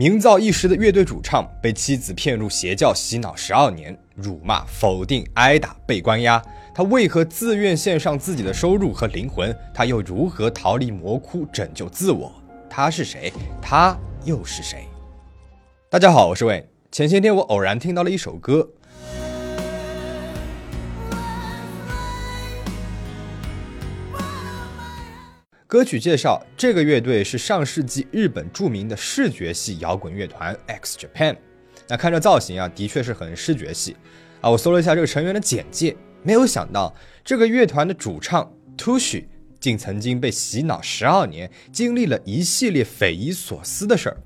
名噪一时的乐队主唱被妻子骗入邪教洗脑十二年，辱骂、否定、挨打、被关押，他为何自愿献上自己的收入和灵魂？他又如何逃离魔窟，拯救自我？他是谁？他又是谁？大家好，我是魏。前些天我偶然听到了一首歌。歌曲介绍，这个乐队是上世纪日本著名的视觉系摇滚乐团 X Japan。那看这造型啊，的确是很视觉系啊。我搜了一下这个成员的简介，没有想到这个乐团的主唱 Toshi 竟曾经被洗脑十二年，经历了一系列匪夷所思的事儿。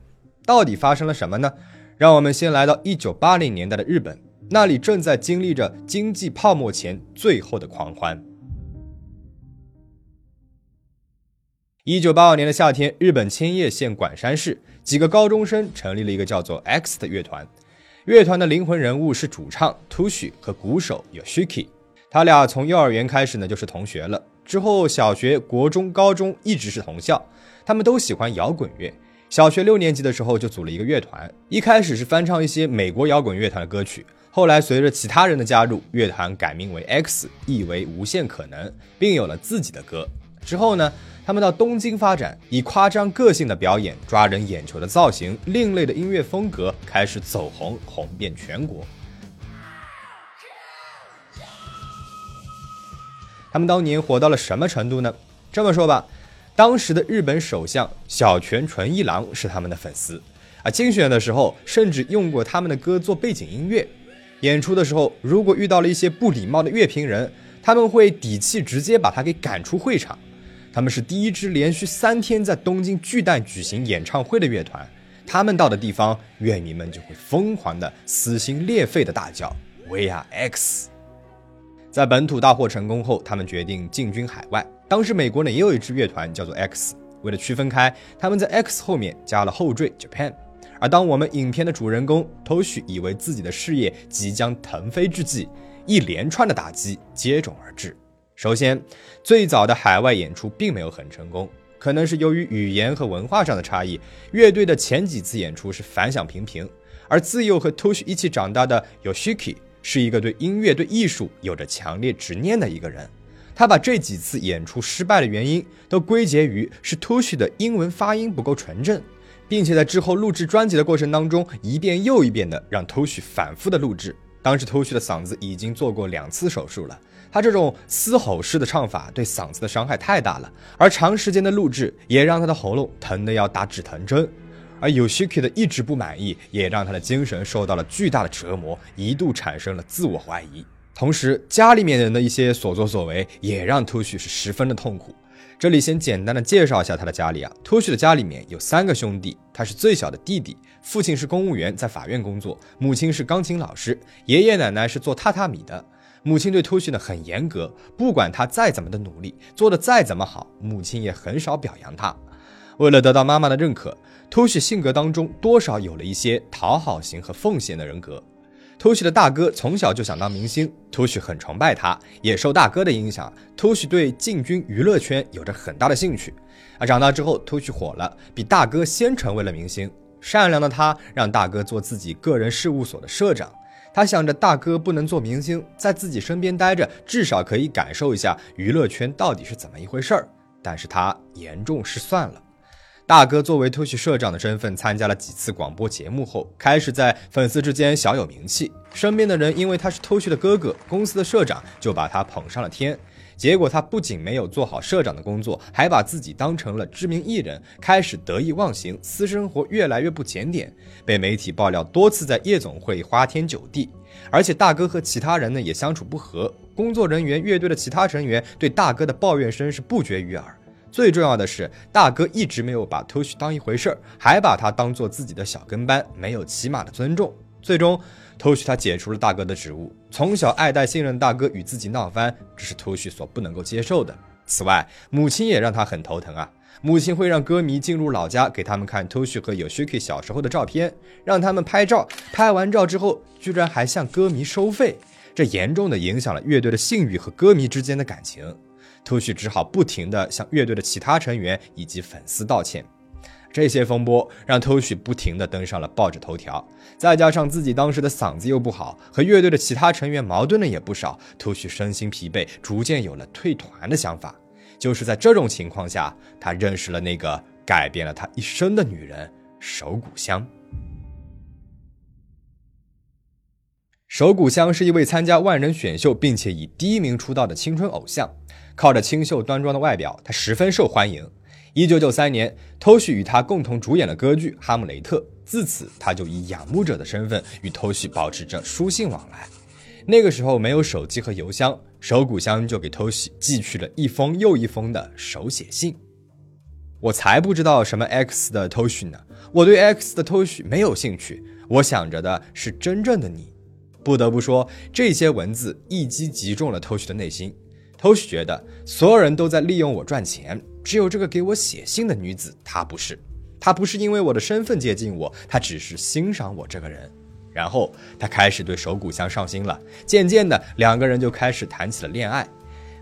到底发生了什么呢？让我们先来到一九八零年代的日本，那里正在经历着经济泡沫前最后的狂欢。一九八二年的夏天，日本千叶县馆山市几个高中生成立了一个叫做 X 的乐团。乐团的灵魂人物是主唱 Toshi 和鼓手 Yoshiki。他俩从幼儿园开始呢就是同学了，之后小学、国中、高中一直是同校。他们都喜欢摇滚乐。小学六年级的时候就组了一个乐团，一开始是翻唱一些美国摇滚乐团的歌曲，后来随着其他人的加入，乐团改名为 X，意为无限可能，并有了自己的歌。之后呢？他们到东京发展，以夸张个性的表演、抓人眼球的造型、另类的音乐风格开始走红，红遍全国。他们当年火到了什么程度呢？这么说吧，当时的日本首相小泉纯一郎是他们的粉丝啊，竞选的时候甚至用过他们的歌做背景音乐。演出的时候，如果遇到了一些不礼貌的乐评人，他们会底气直接把他给赶出会场。他们是第一支连续三天在东京巨蛋举行演唱会的乐团，他们到的地方，乐迷们就会疯狂的撕心裂肺的大叫 “We are X”。在本土大获成功后，他们决定进军海外。当时美国呢也有一支乐团叫做 X，为了区分开，他们在 X 后面加了后缀 Japan。而当我们影片的主人公 Toshi 以为自己的事业即将腾飞之际，一连串的打击接踵而至。首先，最早的海外演出并没有很成功，可能是由于语言和文化上的差异。乐队的前几次演出是反响平平，而自幼和 Tosh 一起长大的 Yoshiki 是一个对音乐、对艺术有着强烈执念的一个人。他把这几次演出失败的原因都归结于是 Toshi 的英文发音不够纯正，并且在之后录制专辑的过程当中，一遍又一遍的让 Toshi 反复的录制。当时 Toshi 的嗓子已经做过两次手术了。他这种嘶吼式的唱法对嗓子的伤害太大了，而长时间的录制也让他的喉咙疼得要打止疼针，而 Yoshiki 的一直不满意也让他的精神受到了巨大的折磨，一度产生了自我怀疑。同时，家里面人的一些所作所为也让 Toshi 是十分的痛苦。这里先简单的介绍一下他的家里啊，Toshi 的家里面有三个兄弟，他是最小的弟弟，父亲是公务员，在法院工作，母亲是钢琴老师，爷爷奶奶是做榻榻米的。母亲对 Toshi 呢很严格，不管他再怎么的努力，做的再怎么好，母亲也很少表扬他。为了得到妈妈的认可，Toshi 性格当中多少有了一些讨好型和奉献的人格。Toshi 的大哥从小就想当明星，Toshi 很崇拜他，也受大哥的影响，Toshi 对进军娱乐圈有着很大的兴趣。啊，长大之后，Toshi 火了，比大哥先成为了明星。善良的他让大哥做自己个人事务所的社长。他想着大哥不能做明星，在自己身边待着，至少可以感受一下娱乐圈到底是怎么一回事儿。但是他严重失算了。大哥作为偷旭社长的身份，参加了几次广播节目后，开始在粉丝之间小有名气。身边的人因为他是偷学的哥哥，公司的社长就把他捧上了天。结果他不仅没有做好社长的工作，还把自己当成了知名艺人，开始得意忘形，私生活越来越不检点，被媒体爆料多次在夜总会花天酒地。而且大哥和其他人呢也相处不和，工作人员、乐队的其他成员对大哥的抱怨声是不绝于耳。最重要的是，大哥一直没有把 Tosh 当一回事儿，还把他当做自己的小跟班，没有起码的尊重。最终。Toshi 他解除了大哥的职务，从小爱戴信任大哥与自己闹翻，这是 Toshi 所不能够接受的。此外，母亲也让他很头疼啊。母亲会让歌迷进入老家给他们看 Toshi 和 Yoshiki 小时候的照片，让他们拍照。拍完照之后，居然还向歌迷收费，这严重的影响了乐队的信誉和歌迷之间的感情。Toshi 只好不停地向乐队的其他成员以及粉丝道歉。这些风波让 Toshi 不停地登上了报纸头条，再加上自己当时的嗓子又不好，和乐队的其他成员矛盾的也不少，Toshi 身心疲惫，逐渐有了退团的想法。就是在这种情况下，他认识了那个改变了他一生的女人手谷香。手谷香是一位参加万人选秀并且以第一名出道的青春偶像，靠着清秀端庄的外表，他十分受欢迎。一九九三年，Toshi 与他共同主演了歌剧《哈姆雷特》，自此他就以仰慕者的身份与 Toshi 保持着书信往来。那个时候没有手机和邮箱，手谷香就给 Toshi 寄去了一封又一封的手写信。我才不知道什么 X 的 Toshi 呢，我对 X 的 Toshi 没有兴趣，我想着的是真正的你。不得不说，这些文字一击击中了 Toshi 的内心。偷旭觉得所有人都在利用我赚钱。只有这个给我写信的女子，她不是，她不是因为我的身份接近我，她只是欣赏我这个人。然后她开始对手谷香上心了，渐渐的，两个人就开始谈起了恋爱。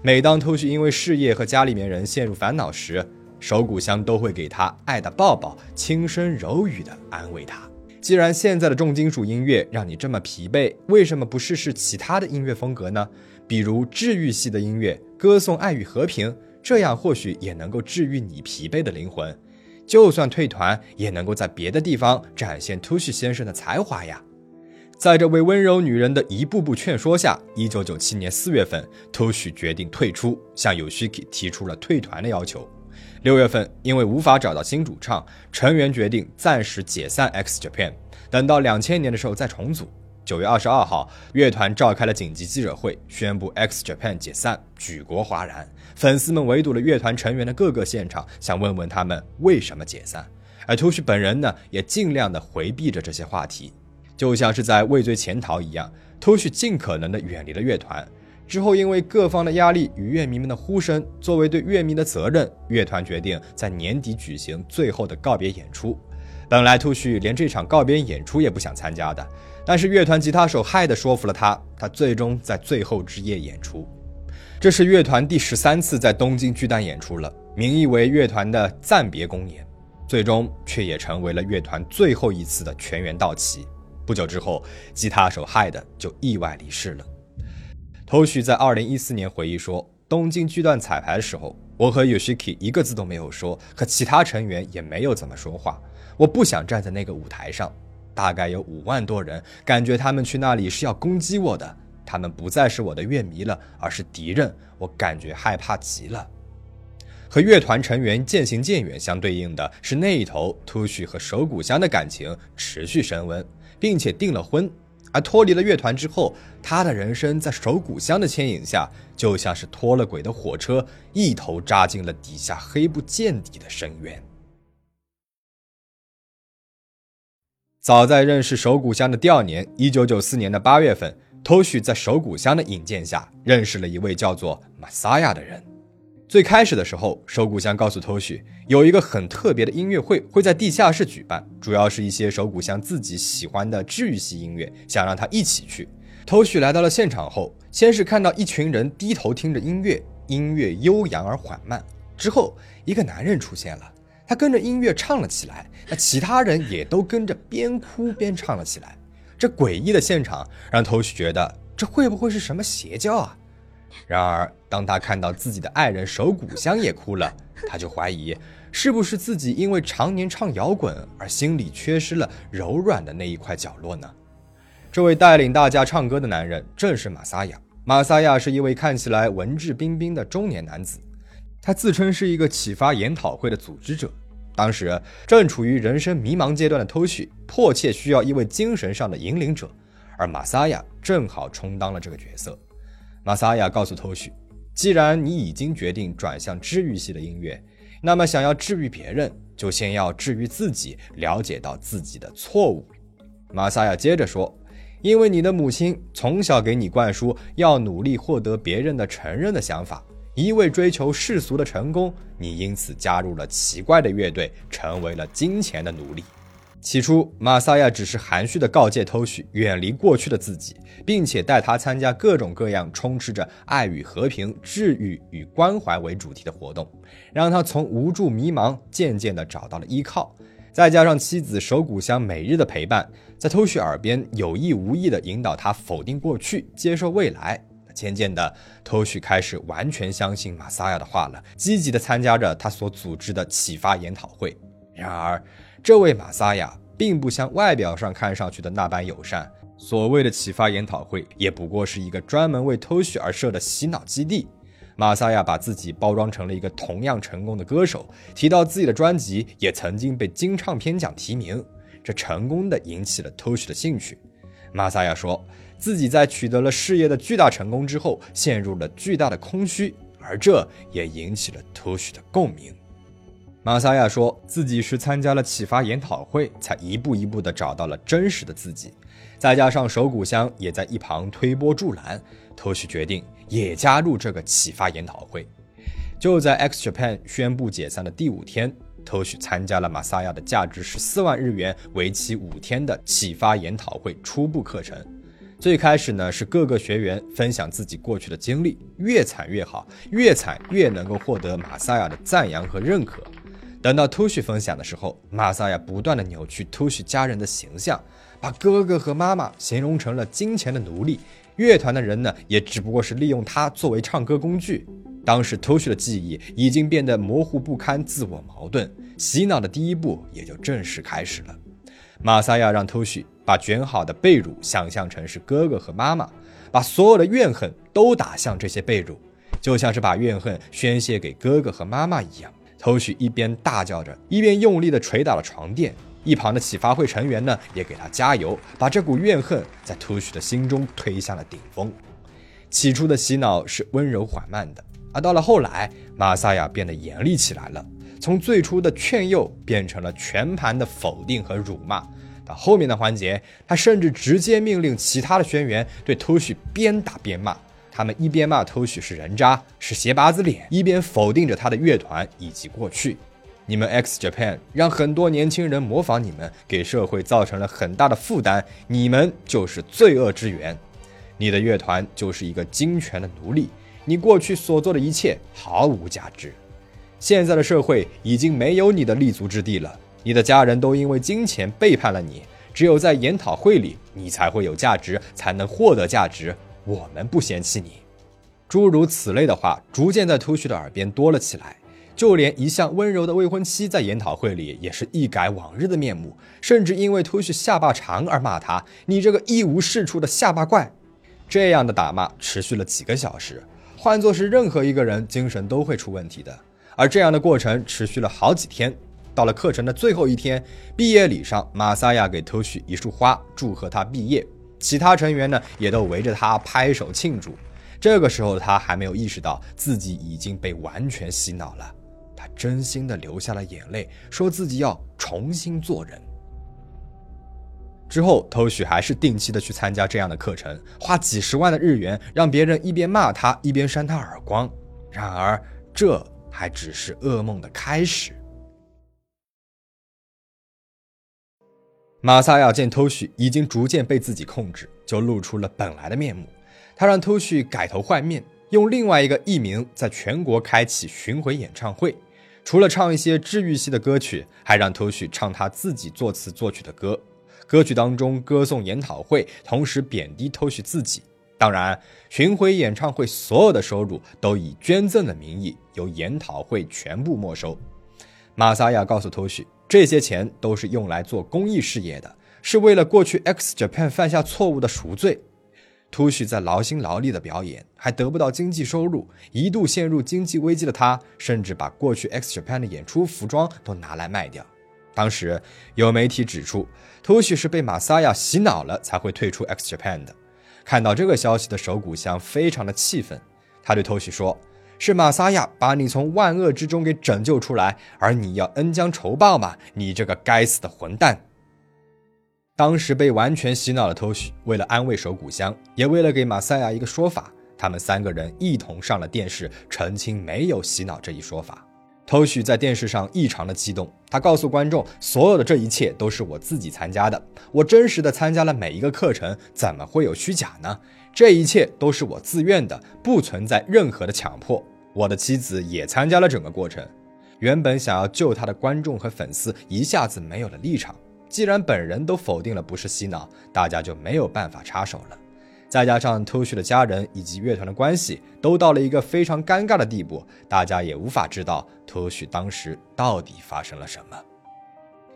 每当偷旭因为事业和家里面人陷入烦恼时，手谷香都会给他爱的抱抱，轻声柔语的安慰他。既然现在的重金属音乐让你这么疲惫，为什么不试试其他的音乐风格呢？比如治愈系的音乐，歌颂爱与和平。这样或许也能够治愈你疲惫的灵魂，就算退团，也能够在别的地方展现 Toshi 先生的才华呀。在这位温柔女人的一步步劝说下，一九九七年四月份，Toshi 决定退出，向 Yoshiki 提出了退团的要求。六月份，因为无法找到新主唱，成员决定暂时解散 X Japan，等到两千年的时候再重组。九月二十二号，乐团召开了紧急记者会，宣布 X Japan 解散，举国哗然。粉丝们围堵了乐团成员的各个现场，想问问他们为什么解散。而 Toshi 本人呢，也尽量的回避着这些话题，就像是在畏罪潜逃一样。Toshi 尽可能的远离了乐团。之后，因为各方的压力与乐迷们的呼声，作为对乐迷的责任，乐团决定在年底举行最后的告别演出。本来 Toshi 连这场告别演出也不想参加的。但是乐团吉他手嗨的说服了他，他最终在最后之夜演出。这是乐团第十三次在东京巨蛋演出了，名义为乐团的暂别公演，最终却也成为了乐团最后一次的全员到齐。不久之后，吉他手嗨的就意外离世了。头绪在二零一四年回忆说：“东京巨蛋彩排的时候，我和 Yoshiki 一个字都没有说，和其他成员也没有怎么说话。我不想站在那个舞台上。”大概有五万多人，感觉他们去那里是要攻击我的。他们不再是我的乐迷了，而是敌人。我感觉害怕极了。和乐团成员渐行渐远相对应的是，那一头秃须和手谷香的感情持续升温，并且订了婚。而脱离了乐团之后，他的人生在手谷香的牵引下，就像是脱了轨的火车，一头扎进了底下黑不见底的深渊。早在认识手谷香的第二年，一九九四年的八月份，Toshi 在手谷香的引荐下认识了一位叫做马萨亚的人。最开始的时候，手谷香告诉 Toshi，有一个很特别的音乐会会在地下室举办，主要是一些手谷香自己喜欢的治愈系音乐，想让他一起去。Toshi 来到了现场后，先是看到一群人低头听着音乐，音乐悠扬而缓慢，之后一个男人出现了。他跟着音乐唱了起来，那其他人也都跟着边哭边唱了起来。这诡异的现场让头绪觉得这会不会是什么邪教啊？然而，当他看到自己的爱人手谷香也哭了，他就怀疑是不是自己因为常年唱摇滚而心里缺失了柔软的那一块角落呢？这位带领大家唱歌的男人正是马萨亚。马萨亚是一位看起来文质彬彬的中年男子，他自称是一个启发研讨会的组织者。当时正处于人生迷茫阶段的 Toshi 迫切需要一位精神上的引领者，而马萨亚正好充当了这个角色。马萨亚告诉 Toshi，既然你已经决定转向治愈系的音乐，那么想要治愈别人，就先要治愈自己，了解到自己的错误。马萨亚接着说，因为你的母亲从小给你灌输要努力获得别人的承认的想法。一味追求世俗的成功，你因此加入了奇怪的乐队，成为了金钱的奴隶。起初，马萨亚只是含蓄地告诫偷许远离过去的自己，并且带他参加各种各样充斥着爱与和平、治愈与关怀为主题的活动，让他从无助迷茫渐渐地找到了依靠，再加上妻子手谷香每日的陪伴，在偷旭耳边有意无意的引导他否定过去，接受未来。渐渐的，偷旭开始完全相信马萨亚的话了，积极的参加着他所组织的启发研讨会。然而，这位马萨亚并不像外表上看上去的那般友善。所谓的启发研讨会，也不过是一个专门为偷旭而设的洗脑基地。马萨亚把自己包装成了一个同样成功的歌手，提到自己的专辑也曾经被金唱片奖提名，这成功的引起了偷旭的兴趣。马萨亚说自己在取得了事业的巨大成功之后，陷入了巨大的空虚，而这也引起了偷旭的共鸣。马萨亚说自己是参加了启发研讨会，才一步一步地找到了真实的自己，再加上手谷香也在一旁推波助澜，偷旭决定也加入这个启发研讨会。就在 X Japan 宣布解散的第五天，偷旭参加了马萨亚的价值十四万日元、为期五天的启发研讨会初步课程。最开始呢，是各个学员分享自己过去的经历，越惨越好，越惨越能够获得马萨亚的赞扬和认可。等到突须分享的时候，马萨亚不断的扭曲突须家人的形象，把哥哥和妈妈形容成了金钱的奴隶，乐团的人呢，也只不过是利用他作为唱歌工具。当时 Toshi 的记忆已经变得模糊不堪，自我矛盾，洗脑的第一步也就正式开始了。马萨亚让 Toshi 把卷好的被褥想象成是哥哥和妈妈，把所有的怨恨都打向这些被褥，就像是把怨恨宣泄给哥哥和妈妈一样。偷许一边大叫着，一边用力地捶打了床垫。一旁的启发会成员呢，也给他加油，把这股怨恨在偷许的心中推向了顶峰。起初的洗脑是温柔缓慢的，而到了后来，玛萨亚变得严厉起来了。从最初的劝诱变成了全盘的否定和辱骂。到后面的环节，他甚至直接命令其他的学员对偷许边打边骂。他们一边骂偷许是人渣，是鞋拔子脸，一边否定着他的乐团以及过去。你们 X Japan 让很多年轻人模仿你们，给社会造成了很大的负担。你们就是罪恶之源。你的乐团就是一个金权的奴隶。你过去所做的一切毫无价值。现在的社会已经没有你的立足之地了。你的家人都因为金钱背叛了你。只有在研讨会里，你才会有价值，才能获得价值。我们不嫌弃你，诸如此类的话逐渐在突须的耳边多了起来。就连一向温柔的未婚妻在研讨会里也是一改往日的面目，甚至因为突须下巴长而骂他：“你这个一无是处的下巴怪！”这样的打骂持续了几个小时，换作是任何一个人，精神都会出问题的。而这样的过程持续了好几天，到了课程的最后一天，毕业礼上，马萨亚给偷许一束花，祝贺他毕业。其他成员呢，也都围着他拍手庆祝。这个时候，他还没有意识到自己已经被完全洗脑了。他真心的流下了眼泪，说自己要重新做人。之后，偷许还是定期的去参加这样的课程，花几十万的日元，让别人一边骂他，一边扇他耳光。然而，这还只是噩梦的开始。马萨亚见偷许已经逐渐被自己控制，就露出了本来的面目。他让偷许改头换面，用另外一个艺名在全国开启巡回演唱会。除了唱一些治愈系的歌曲，还让偷许唱他自己作词作曲的歌。歌曲当中歌颂研讨会，同时贬低偷许自己。当然，巡回演唱会所有的收入都以捐赠的名义由研讨会全部没收。马萨亚告诉偷许。这些钱都是用来做公益事业的，是为了过去 X Japan 犯下错误的赎罪。突须在劳心劳力的表演，还得不到经济收入，一度陷入经济危机的他，甚至把过去 X Japan 的演出服装都拿来卖掉。当时有媒体指出，突须是被马萨亚洗脑了才会退出 X Japan 的。看到这个消息的手谷香非常的气愤，他对突须说。是马萨亚把你从万恶之中给拯救出来，而你要恩将仇报吗？你这个该死的混蛋！当时被完全洗脑的偷许，为了安慰手谷香，也为了给马萨亚一个说法，他们三个人一同上了电视，澄清没有洗脑这一说法。偷许在电视上异常的激动，他告诉观众，所有的这一切都是我自己参加的，我真实的参加了每一个课程，怎么会有虚假呢？这一切都是我自愿的，不存在任何的强迫。我的妻子也参加了整个过程。原本想要救他的观众和粉丝一下子没有了立场。既然本人都否定了不是洗脑，大家就没有办法插手了。再加上偷旭的家人以及乐团的关系都到了一个非常尴尬的地步，大家也无法知道偷旭当时到底发生了什么。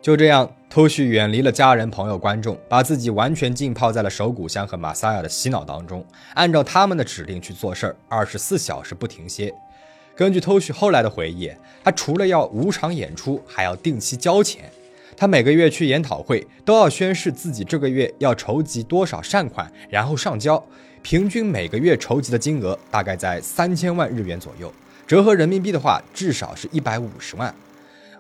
就这样偷旭远离了家人、朋友、观众，把自己完全浸泡在了手谷香和马萨亚的洗脑当中，按照他们的指令去做事儿，二十四小时不停歇。根据偷旭后来的回忆，他除了要五场演出，还要定期交钱。他每个月去研讨会，都要宣誓自己这个月要筹集多少善款，然后上交。平均每个月筹集的金额大概在三千万日元左右，折合人民币的话，至少是一百五十万。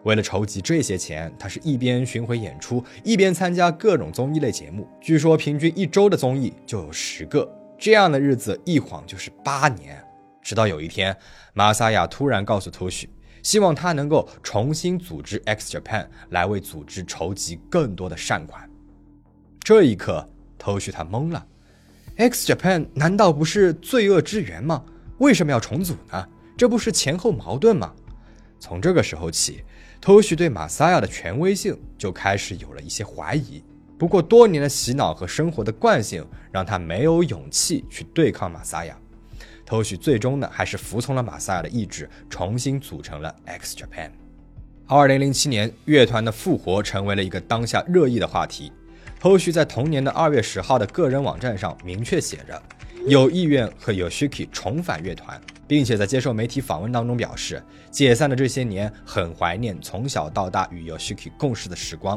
为了筹集这些钱，他是一边巡回演出，一边参加各种综艺类节目。据说平均一周的综艺就有十个，这样的日子一晃就是八年。直到有一天，马萨亚突然告诉托许。希望他能够重新组织 X Japan 来为组织筹集更多的善款。这一刻，头绪他懵了。X Japan 难道不是罪恶之源吗？为什么要重组呢？这不是前后矛盾吗？从这个时候起，头绪对马萨亚的权威性就开始有了一些怀疑。不过，多年的洗脑和生活的惯性让他没有勇气去对抗马萨亚。偷许最终呢，还是服从了马萨亚的意志，重新组成了 X Japan。二零零七年，乐团的复活成为了一个当下热议的话题。偷许在同年的二月十号的个人网站上明确写着，有意愿和 Yoshiki 重返乐团，并且在接受媒体访问当中表示，解散的这些年很怀念从小到大与 Yoshiki 共事的时光。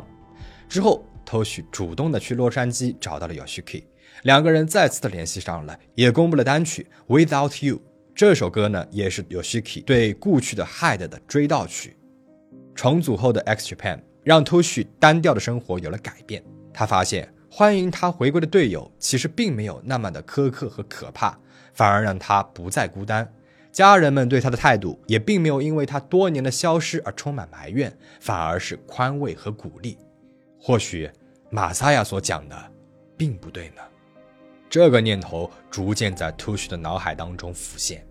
之后，偷许主动的去洛杉矶找到了 Yoshiki。两个人再次的联系上了，也公布了单曲《Without You》。这首歌呢，也是 Yoshiki 对故去的 Hide 的追悼曲。重组后的 X Japan 让 Toshi 单调的生活有了改变。他发现欢迎他回归的队友其实并没有那么的苛刻和可怕，反而让他不再孤单。家人们对他的态度也并没有因为他多年的消失而充满埋怨，反而是宽慰和鼓励。或许马萨亚所讲的并不对呢。这个念头逐渐在 t o s h 的脑海当中浮现。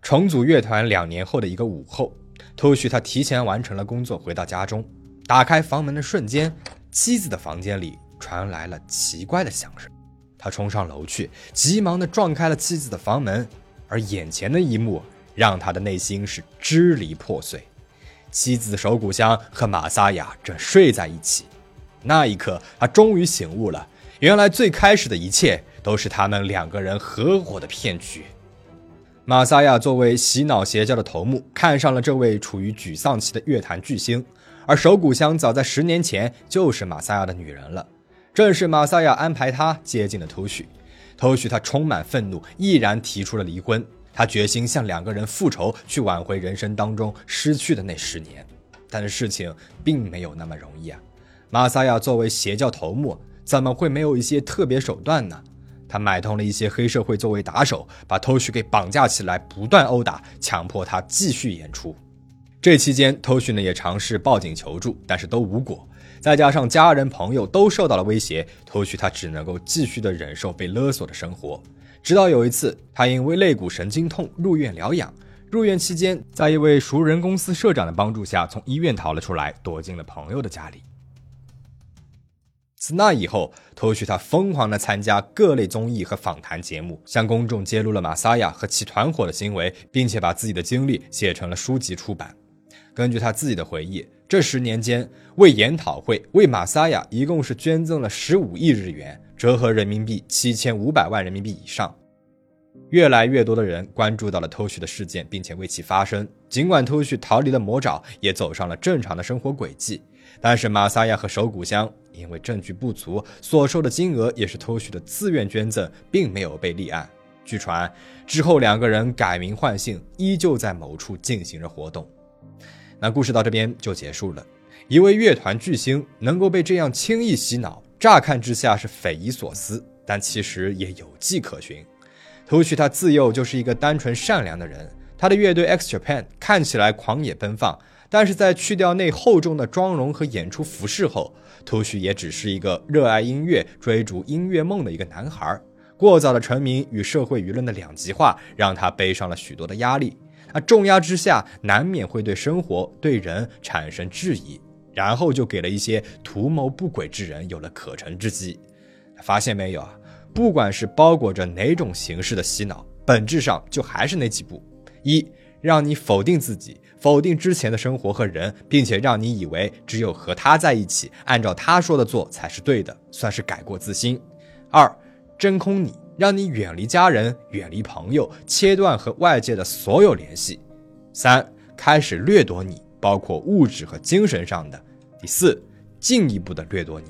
重组乐团两年后的一个午后 t o s h 他提前完成了工作，回到家中，打开房门的瞬间，妻子的房间里传来了奇怪的响声。他冲上楼去，急忙的撞开了妻子的房门，而眼前的一幕让他的内心是支离破碎。妻子手谷香和马萨雅正睡在一起。那一刻，他终于醒悟了，原来最开始的一切都是他们两个人合伙的骗局。马萨亚作为洗脑邪教的头目，看上了这位处于沮丧期的乐坛巨星，而手谷香早在十年前就是马萨亚的女人了。正是马萨亚安排他接近了头绪，头绪他充满愤怒，毅然提出了离婚。他决心向两个人复仇，去挽回人生当中失去的那十年。但是事情并没有那么容易啊。马萨亚作为邪教头目，怎么会没有一些特别手段呢？他买通了一些黑社会作为打手，把偷旭给绑架起来，不断殴打，强迫他继续演出。这期间偷旭呢也尝试报警求助，但是都无果。再加上家人朋友都受到了威胁偷旭他只能够继续的忍受被勒索的生活。直到有一次，他因为肋骨神经痛入院疗养。入院期间，在一位熟人公司社长的帮助下，从医院逃了出来，躲进了朋友的家里。自那以后，托许他疯狂地参加各类综艺和访谈节目，向公众揭露了马萨亚和其团伙的行为，并且把自己的经历写成了书籍出版。根据他自己的回忆，这十年间为研讨会、为马萨亚一共是捐赠了十五亿日元，折合人民币七千五百万人民币以上。越来越多的人关注到了偷许的事件，并且为其发声。尽管偷许逃离了魔爪，也走上了正常的生活轨迹。但是马萨亚和手谷香因为证据不足，所收的金额也是偷许的自愿捐赠，并没有被立案。据传之后，两个人改名换姓，依旧在某处进行着活动。那故事到这边就结束了。一位乐团巨星能够被这样轻易洗脑，乍看之下是匪夷所思，但其实也有迹可循。偷许他自幼就是一个单纯善良的人，他的乐队 X Japan 看起来狂野奔放。但是在去掉那厚重的妆容和演出服饰后，图许也只是一个热爱音乐、追逐音乐梦的一个男孩。过早的成名与社会舆论的两极化，让他背上了许多的压力。啊，重压之下难免会对生活、对人产生质疑，然后就给了一些图谋不轨之人有了可乘之机。发现没有啊？不管是包裹着哪种形式的洗脑，本质上就还是那几步：一，让你否定自己，否定之前的生活和人，并且让你以为只有和他在一起，按照他说的做才是对的，算是改过自新；二，真空你。让你远离家人，远离朋友，切断和外界的所有联系。三，开始掠夺你，包括物质和精神上的。第四，进一步的掠夺你。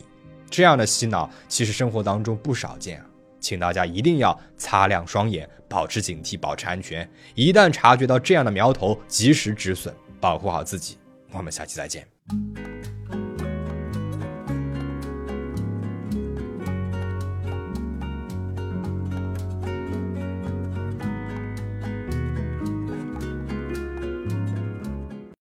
这样的洗脑其实生活当中不少见啊，请大家一定要擦亮双眼，保持警惕保持安全。一旦察觉到这样的苗头及时止损保护好自己。我们下期再见。